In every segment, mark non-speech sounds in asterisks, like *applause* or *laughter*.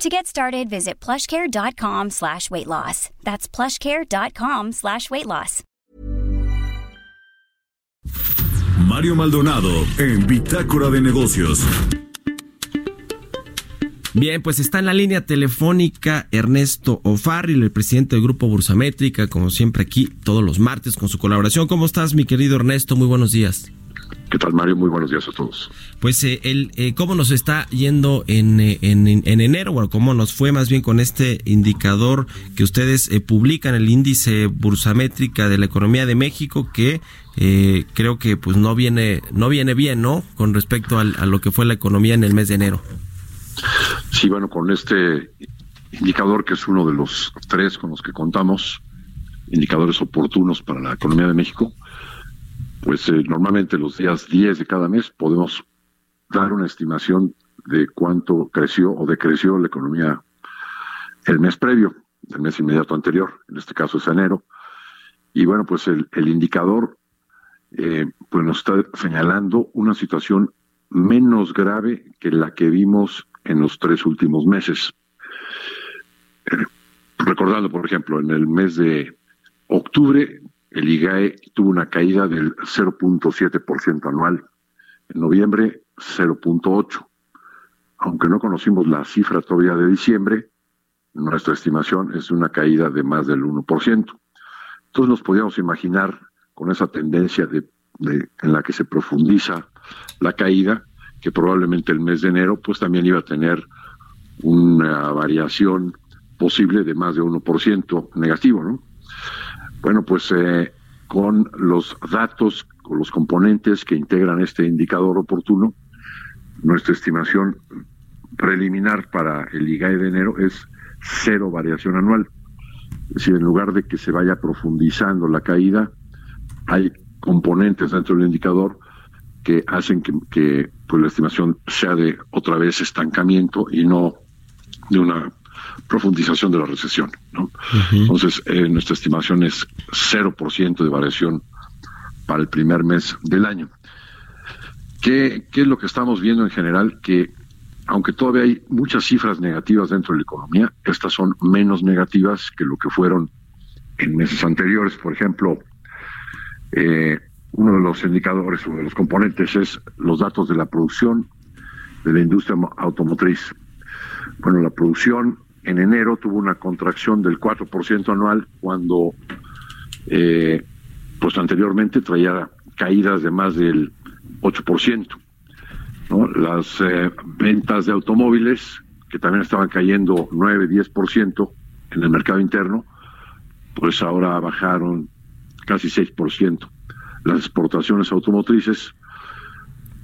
To get started, visit plushcare.com slash weight loss. That's plushcare.com slash weight loss. Mario Maldonado en Bitácora de Negocios. Bien, pues está en la línea telefónica Ernesto O'Farrill, el presidente del Grupo Bursamétrica, como siempre aquí todos los martes con su colaboración. ¿Cómo estás, mi querido Ernesto? Muy buenos días. ¿Qué tal, Mario? Muy buenos días a todos. Pues, eh, el, eh, ¿cómo nos está yendo en, eh, en, en, enero? Bueno, ¿cómo nos fue más bien con este indicador que ustedes eh, publican, el índice bursamétrica de la economía de México, que eh, creo que pues no viene, no viene bien, ¿no? Con respecto al, a lo que fue la economía en el mes de enero. Sí, bueno, con este indicador que es uno de los tres con los que contamos, indicadores oportunos para la economía de México, pues eh, normalmente los días 10 de cada mes podemos dar una estimación de cuánto creció o decreció la economía el mes previo, el mes inmediato anterior, en este caso es enero. Y bueno, pues el, indicador eh, pues nos está señalando una situación menos grave que la que vimos en los tres últimos meses. Eh, recordando, por ejemplo, en el mes de octubre el IGAE tuvo una caída del 0.7% anual. En noviembre, 0.8%. Aunque no conocimos la cifra todavía de diciembre, nuestra estimación es una caída de más del 1%. Entonces nos podíamos imaginar con esa tendencia de, de, en la que se profundiza la caída, que probablemente el mes de enero pues también iba a tener una variación posible de más de 1% negativo, ¿no? Bueno, pues eh, con los datos, con los componentes que integran este indicador oportuno, nuestra estimación preliminar para el IGAE de enero es cero variación anual. Es decir, en lugar de que se vaya profundizando la caída, hay componentes dentro del indicador que hacen que, pues, la estimación sea de otra vez estancamiento y no de una profundización de la recesión. ¿no? Uh -huh. Entonces, eh, nuestra estimación es 0% de variación para el primer mes del año. ¿Qué, ¿Qué es lo que estamos viendo en general? Que aunque todavía hay muchas cifras negativas dentro de la economía, estas son menos negativas que lo que fueron en meses anteriores. Por ejemplo, eh, uno de los indicadores o de los componentes es los datos de la producción de la industria automotriz. Bueno, la producción en enero tuvo una contracción del 4% anual cuando eh, pues anteriormente traía caídas de más del 8%. ¿no? Las eh, ventas de automóviles, que también estaban cayendo 9-10% en el mercado interno, pues ahora bajaron casi 6%. Las exportaciones automotrices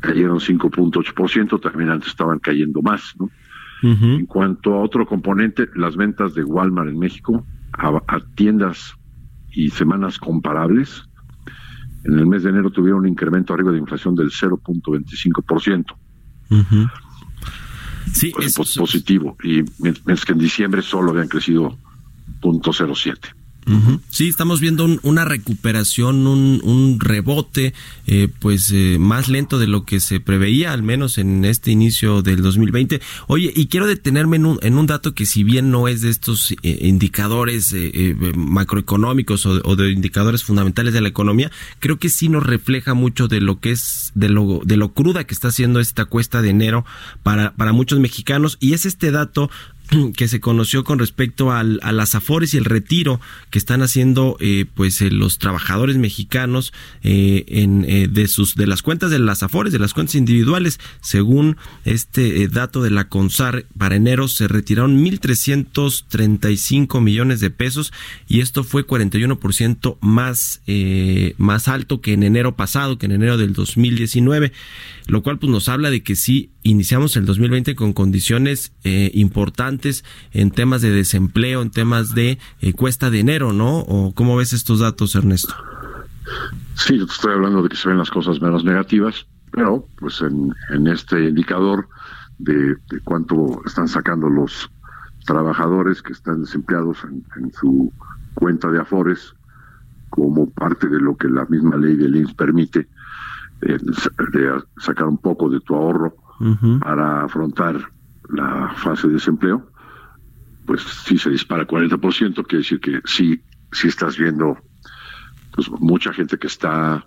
cayeron 5.8%, también antes estaban cayendo más, ¿no? Uh -huh. En cuanto a otro componente, las ventas de Walmart en México a, a, tiendas y semanas comparables, en el mes de enero tuvieron un incremento arriba de inflación del 0.25%. Uh -huh. Sí, pues, eso... positivo. Y mientras que en diciembre solo habían crecido 0.07. Sí, estamos viendo un, una recuperación, un, rebote, eh, pues eh, más lento de lo que se preveía, al menos en este inicio del 2020. Oye, y quiero detenerme en un, en un dato que si bien no es de estos eh, indicadores eh, macroeconómicos o, de indicadores fundamentales de la economía, creo que sí nos refleja mucho de lo que es, de lo, de lo cruda que está haciendo esta cuesta de enero para, para muchos mexicanos, y es este dato *clears throat* que se conoció con respecto al, a las afores y el retiro que están haciendo eh, pues eh, los trabajadores mexicanos eh, en eh, de sus de las cuentas de las afores de las cuentas individuales. Según este eh, dato de la CONSAR para enero se retiraron 1335 millones de pesos y esto fue 41% más más alto que en enero pasado que en enero del 2019 lo cual pues nos habla de que sí iniciamos el 2020 con condiciones eh, importantes en temas de desempleo, en temas de eh, cuesta de enero, ¿no? ¿O cómo ves estos datos, Ernesto? Sí, estoy hablando de que se ven las cosas menos negativas, pero pues en, este indicador de, cuánto están sacando los trabajadores que están desempleados en, en, su cuenta de Afores como parte de lo que la misma ley del INS permite, eh, de sacar un poco de tu ahorro uh -huh. para afrontar la fase de desempleo, pues si se dispara 40%, quiere decir que sí, sí estás viendo pues mucha gente que está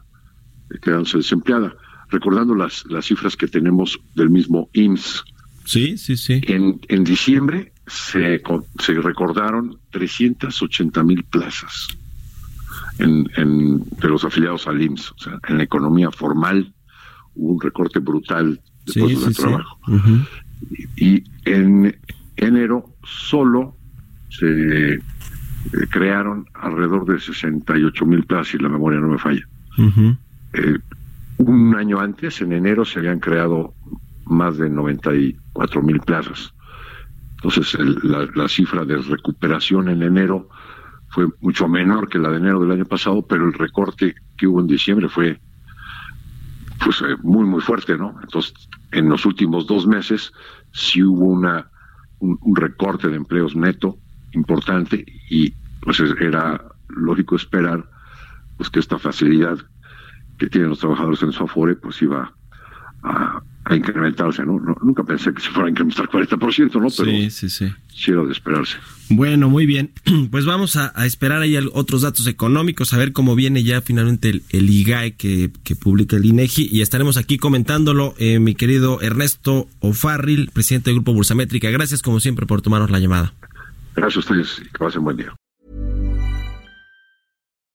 quedándose desempleada. Recordando las, las cifras que tenemos del mismo IMSS. Sí, sí, sí. En, en diciembre se, se recordaron 380 mil plazas en, en, de los afiliados al IMSS. O sea, en la economía formal hubo un recorte brutal de sí, puestos sí, de trabajo. Uh -huh. y, y en enero solo se eh, crearon alrededor de 68 mil plazas, si la memoria no me falla. Uh -huh. eh, un año antes, en enero, se habían creado más de 94 mil plazas. Entonces, el, la, la, cifra de recuperación en enero fue mucho menor que la de enero del año pasado, pero el recorte que hubo en diciembre fue pues eh, muy, muy fuerte, ¿no? Entonces, en los últimos dos meses sí hubo una, un, un recorte de empleos neto importante y pues era lógico esperar pues que esta facilidad que tienen los trabajadores en su afore pues iba a, a incrementarse, ¿no? ¿no? Nunca pensé que se fuera a incrementar 40%, ¿no? Pero sí, sí, sí. sí era de esperarse. Bueno, muy bien. *clears throat* Pues vamos a, a, esperar ahí otros datos económicos, a ver cómo viene ya finalmente el, el IGAE que, que, publica el INEGI y estaremos aquí comentándolo, eh, mi querido Ernesto O'Farrill, presidente del Grupo Bursamétrica. Gracias como siempre por tomarnos la llamada. Gracias a ustedes y que pasen buen día.